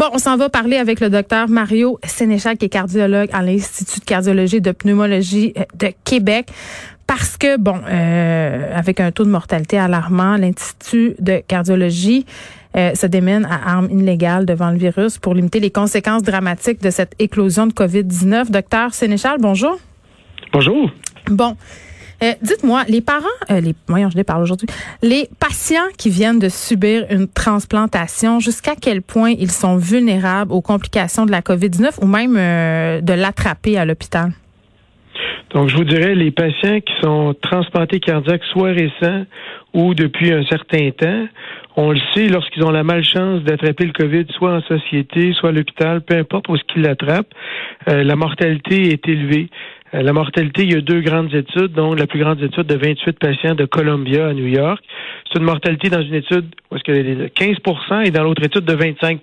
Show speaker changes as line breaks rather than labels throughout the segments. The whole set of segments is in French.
Bon, on s'en va parler avec le docteur Mario Sénéchal, qui est cardiologue à l'Institut de cardiologie et de pneumologie euh, de Québec. Parce que, bon, euh, avec un taux de mortalité alarmant, l'Institut de cardiologie euh, se démène à armes illégales devant le virus pour limiter les conséquences dramatiques de cette éclosion de COVID-19. Docteur Sénéchal, bonjour.
Bonjour.
Bon, euh, dites-moi, les parents, euh, les, voyons, je les parle aujourd'hui, les patients qui viennent de subir une transplantation, jusqu'à quel point ils sont vulnérables aux complications de la COVID-19 ou même euh, de l'attraper à l'hôpital?
Donc, je vous dirais, les patients qui sont transplantés cardiaques, soit récents ou depuis un certain temps, on le sait, lorsqu'ils ont la malchance d'attraper le COVID, soit en société, soit à l'hôpital, peu importe où ce qu'ils l'attrapent, la mortalité est élevée. Euh, la mortalité, il y a deux grandes études, dont la plus grande étude de 28 patients de Columbia à New York. C'est une mortalité dans une étude où est-ce qu'il y a 15% et dans l'autre étude de 25%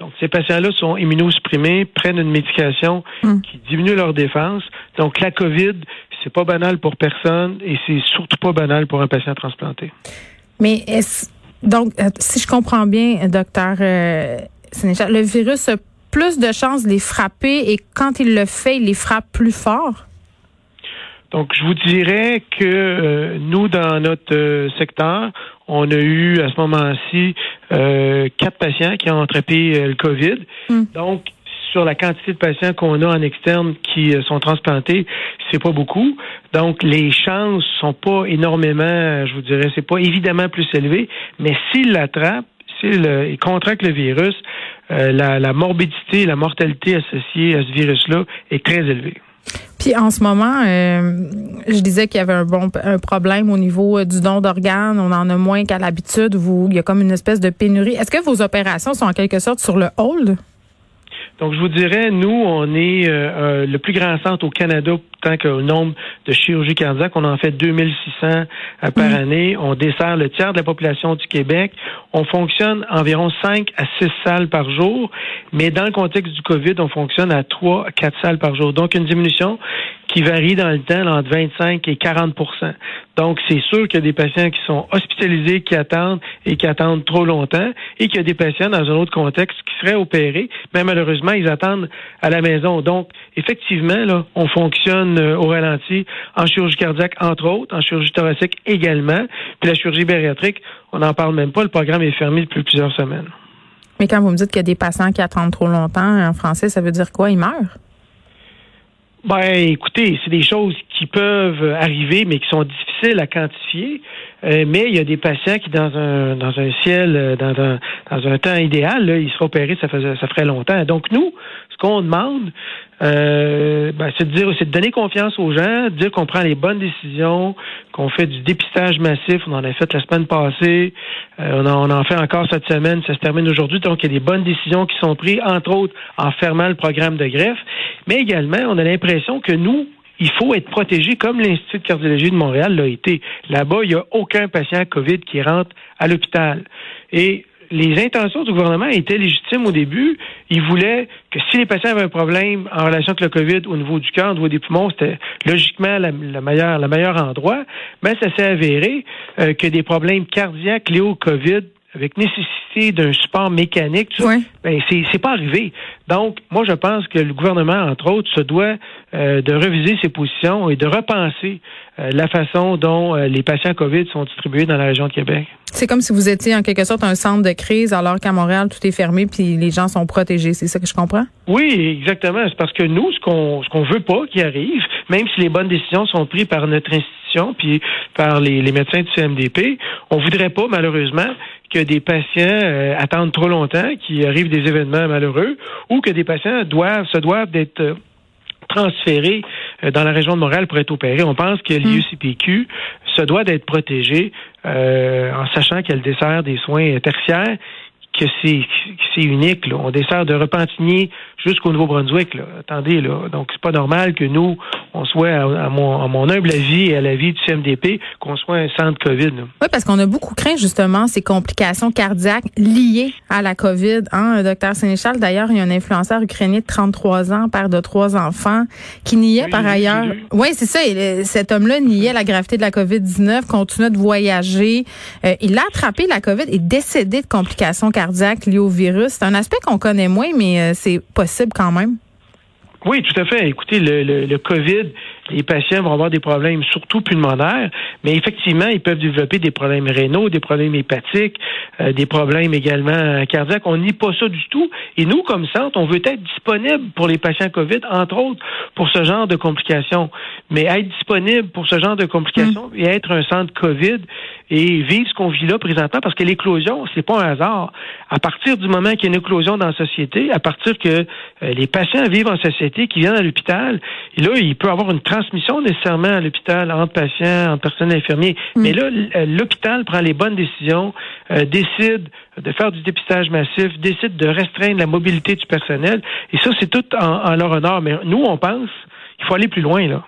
Donc, ces patients-là sont immunosupprimés, prennent une médication hmm. qui diminue leur défense. Donc, la COVID, c'est pas banal pour personne et c'est surtout pas banal pour un patient transplanté.
Mais est-ce, donc, euh, si je comprends bien, docteur euh, le virus plus de chances de les frapper et quand il le fait, il les frappe plus fort?
Donc, je vous dirais que euh, nous, dans notre euh, secteur, on a eu à ce moment-ci euh, quatre patients qui ont attrapé le COVID. Hmm. Donc, sur la quantité de patients qu'on a en externe qui sont transplantés, c'est pas beaucoup. Donc, les chances sont pas énormément, je vous dirais, c'est pas évidemment plus élevé, mais s'ils l'attrapent, s'ils contractent le virus, euh, la, morbidité, la mortalité associée à ce virus-là est très élevée.
Puis en ce moment, euh, je disais qu'il y avait un bon un problème au niveau euh, du don d'organes. On en a moins qu'à l'habitude. Vous, il y a comme une espèce de pénurie. Est-ce que vos opérations sont en quelque sorte sur le hold?
Donc, je vous dirais, nous, on est le plus grand centre au Canada tant qu'au nombre de chirurgies cardiaques. On en fait 2600 par mm. année. On dessert le tiers de la population du Québec. On fonctionne environ 5 à 6 salles par jour, mais dans le contexte du COVID, on fonctionne à 3 à 4 salles par jour. Donc, une diminution qui varie dans le temps entre 25 et 40 Donc, c'est sûr qu'il y a des patients qui sont hospitalisés, qui attendent et qui attendent trop longtemps, et qu'il y a des patients dans un autre contexte qui seraient opérés, mais malheureusement, ils attendent à la maison. Donc, effectivement, là, on fonctionne euh, au ralenti en chirurgie cardiaque, entre autres, en chirurgie thoracique également, puis la chirurgie bariatrique, on n'en parle même pas, le programme est fermé depuis plusieurs semaines.
Mais quand vous me dites qu'il y a des patients qui attendent trop longtemps, en français, ça veut dire quoi? Ils meurent?
Ben, écoutez, c'est des choses qui peuvent arriver, mais qui sont difficiles à quantifier. Euh, mais il y a des patients qui, dans un dans un ciel, euh, dans un dans un temps idéal, là, ils seraient opérés, ça faisait ça ferait longtemps. Donc nous, ce qu'on demande, euh, ben, c'est de dire, c'est de donner confiance aux gens, de dire qu'on prend les bonnes décisions, qu'on fait du dépistage massif. On en a fait la semaine passée, euh, on, en, on, en, fait encore cette semaine. Ça se termine aujourd'hui. Donc, il y a des bonnes décisions qui sont prises, entre autres en fermant le programme de greffe. Mais également, on a l'impression que nous, il faut être protégé comme l'Institut de cardiologie de Montréal l'a été. Là-bas, il n'y a aucun patient COVID qui rentre à l'hôpital. Et les intentions du gouvernement étaient légitimes au début. Ils voulaient que si les patients avaient un problème en relation avec le COVID au niveau du cœur, au niveau des poumons, c'était logiquement le meilleur, le meilleur endroit. Mais ça s'est avéré euh, que des problèmes cardiaques liés au COVID avec nécessité d'un support mécanique, ben c'est pas arrivé. Donc, moi, je pense que le gouvernement, entre autres, se doit euh, de reviser ses positions et de repenser euh, la façon dont euh, les patients COVID sont distribués dans la région de Québec.
C'est comme si vous étiez en quelque sorte un centre de crise alors qu'à Montréal, tout est fermé puis les gens sont protégés. C'est ça que je comprends?
Oui, exactement. C'est parce que nous, ce qu'on ce qu'on veut pas qui arrive, même si les bonnes décisions sont prises par notre institution puis par les, les médecins du CMDP, on voudrait pas, malheureusement, que des patients euh, attendent trop longtemps, qu'il arrive des événements malheureux, ou que des patients doivent se doivent d'être euh, transférés euh, dans la région de Montréal pour être opérés. On pense que hmm. l'IUCPQ se doit d'être protégé en sachant qu'elle dessert des soins tertiaires que c'est unique. Là. On dessert de Repentigny jusqu'au Nouveau-Brunswick. Là. Attendez, là. Donc, c'est pas normal que nous, on soit, à, mon, à mon humble avis et à l'avis du CMDP, qu'on soit un centre COVID. Là.
Oui, parce qu'on a beaucoup craint justement ces complications cardiaques liées à la COVID. Hein, docteur Sénéchal, d'ailleurs, il y a un influenceur ukrainien de 33 ans, père de trois enfants, qui niait par ailleurs. Oui, c'est ça. cet homme-là niait la gravité de la COVID-19, continuait de voyager. Euh, il a attrapé la COVID et décédé de complications cardiaques liées au virus. C'est un aspect qu'on connaît moins, mais euh, c'est possible quand même.
Oui, tout à fait. Écoutez, le, le, le, COVID, les patients vont avoir des problèmes surtout pulmonaires, mais effectivement, ils peuvent développer des problèmes rénaux, des problèmes hépatiques, euh, des problèmes également cardiaques. On nie pas ça du tout. Et nous, comme centre, on veut être disponible pour les patients COVID, entre autres pour ce genre de complications. Mais être disponible pour ce genre de complications mm. et être un centre COVID et vivre ce qu'on vit là présentement, parce que l'éclosion, c'est pas un hasard. À partir du moment qu'il y a une éclosion dans la société, à partir que euh, les patients vivent en société, qui viennent à l'hôpital, et là, il peut avoir une transmission nécessairement à l'hôpital entre patients, entre personnes infirmiers. Mm. Mais là, euh, l'hôpital prend les bonnes décisions, euh, décide de faire du dépistage massif, décide de restreindre la mobilité du personnel. Et ça, c'est tout en, en leur honneur. Mais nous, on pense qu'il faut aller plus loin, là.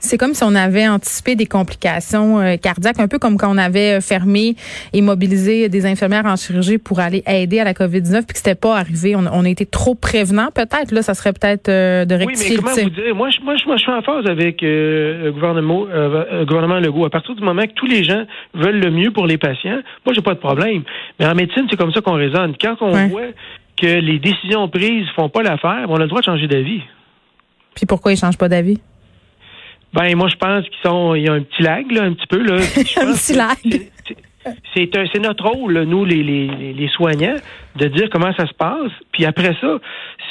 C'est comme si on avait anticipé des complications euh, cardiaques, un peu comme quand on avait euh, fermé et mobilisé des infirmières en chirurgie pour aller aider à la COVID-19, puis que c'était pas arrivé. On, a été trop prévenant, peut-être. Là, ça serait peut-être euh, de rectifier
oui, mais comment vous dire? Moi, je, moi, je, suis en phase avec le gouvernement, gouvernement Legault. À partir du moment que tous les gens veulent le mieux pour les patients, moi, j'ai pas de problème. Mais en médecine, c'est comme ça qu'on raisonne. Quand on voit que les décisions prises font pas l'affaire, on a le droit de changer d'avis.
Puis pourquoi ils changent pas d'avis?
Ben moi je pense qu'ils sont il y a un petit lag là un petit peu là.
un petit lag.
C'est c'est notre rôle nous les, les, les soignants de dire comment ça se passe puis après ça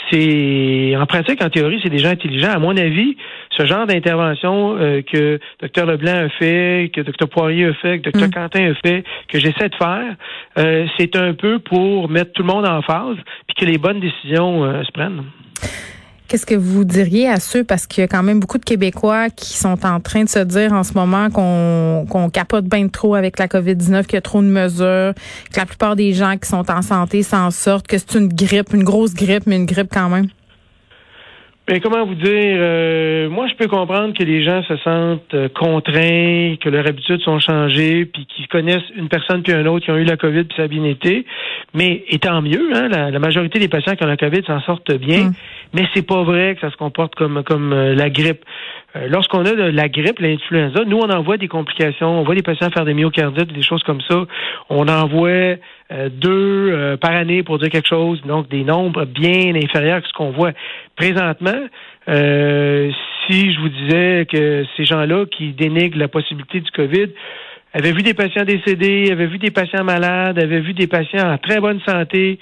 c'est en pratique en théorie c'est des gens intelligents à mon avis ce genre d'intervention euh, que Dr Leblanc a fait que Dr Poirier a fait que Dr mm. Quentin a fait que j'essaie de faire euh, c'est un peu pour mettre tout le monde en phase puis que les bonnes décisions euh, se prennent.
Qu'est-ce que vous diriez à ceux, parce qu'il y a quand même beaucoup de Québécois qui sont en train de se dire en ce moment qu'on qu'on capote bien trop avec la COVID-19, qu'il y a trop de mesures, que la plupart des gens qui sont en santé s'en sortent, que c'est une grippe, une grosse grippe, mais une grippe quand même?
Mais comment vous dire, euh, moi je peux comprendre que les gens se sentent euh, contraints, que leurs habitudes sont changées, puis qu'ils connaissent une personne puis un autre qui ont eu la COVID puis ça a bien été. Mais étant mieux, hein, la, majorité des patients qui ont la COVID s'en sortent bien. Mm. Mais c'est pas vrai que ça se comporte comme comme euh, la grippe. Lorsqu'on a de la grippe, l'influenza, nous on envoie des complications, on voit des patients faire des myocardites, des choses comme ça. On envoie euh, deux euh, par année pour dire quelque chose, donc des nombres bien inférieurs que ce qu'on voit présentement. Euh, si je vous disais que ces gens-là qui dénigrent la possibilité du COVID avaient vu des patients décédés, avaient vu des patients malades, avaient vu des patients en très bonne santé,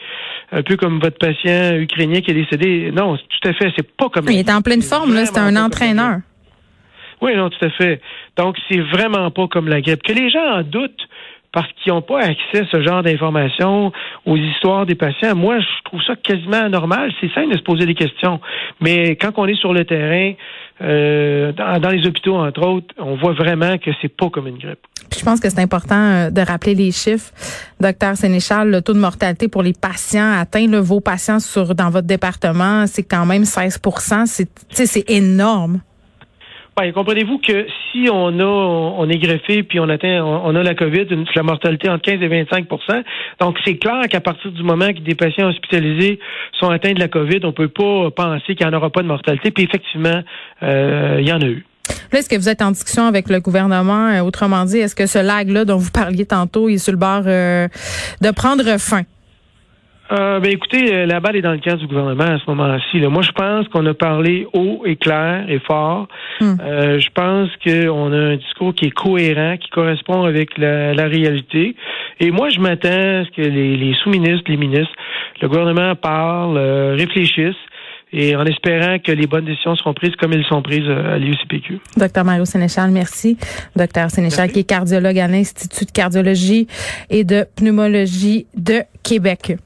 un peu comme votre patient ukrainien qui est décédé. Non, tout à fait, c'est pas comme.
Il est en pleine forme, là, c'est un entraîneur.
Oui, non, tout à fait. Donc, c'est vraiment pas comme la grippe. Que les gens en doutent, parce qu'ils n'ont pas accès à ce genre d'informations, aux histoires des patients. Moi, je trouve ça quasiment anormal. C'est simple de se poser des questions. Mais quand on est sur le terrain, euh, dans, les hôpitaux, entre autres, on voit vraiment que c'est pas comme une grippe.
je pense que c'est important euh, de rappeler les chiffres. Docteur Sénéchal, le taux de mortalité pour les patients atteint le vos patients sur dans votre département, c'est quand même 16 C'est c'est énorme.
Comprenez-vous que si on a, on est greffé puis on atteint, on, a la COVID, la mortalité entre 15 et 25% Donc, c'est clair qu'à partir du moment que des patients hospitalisés sont atteints de la COVID, on peut pas penser qu'il n'y en aura pas de mortalité. Puis effectivement, euh, il y en a eu.
Là, est-ce que vous êtes en discussion avec le gouvernement? Euh, autrement dit, est-ce que ce lag-là dont vous parliez tantôt est sur le bord euh, de prendre fin?
Euh, ben écoutez, euh, la balle est dans le camp du gouvernement à ce moment-ci. Moi, je pense qu'on a parlé haut et clair et fort. Hmm. Euh, je pense qu'on a un discours qui est cohérent, qui correspond avec la, réalité. Et moi, je m'attends à ce que les, sous-ministres, les ministres, le gouvernement parlent, réfléchissent et en espérant que les bonnes décisions seront prises comme elles sont prises à l'IUCPQ.
Docteur Mario Sénéchal, merci. Docteur Sénéchal, qui est cardiologue à l'Institut de cardiologie et de pneumologie de Québec.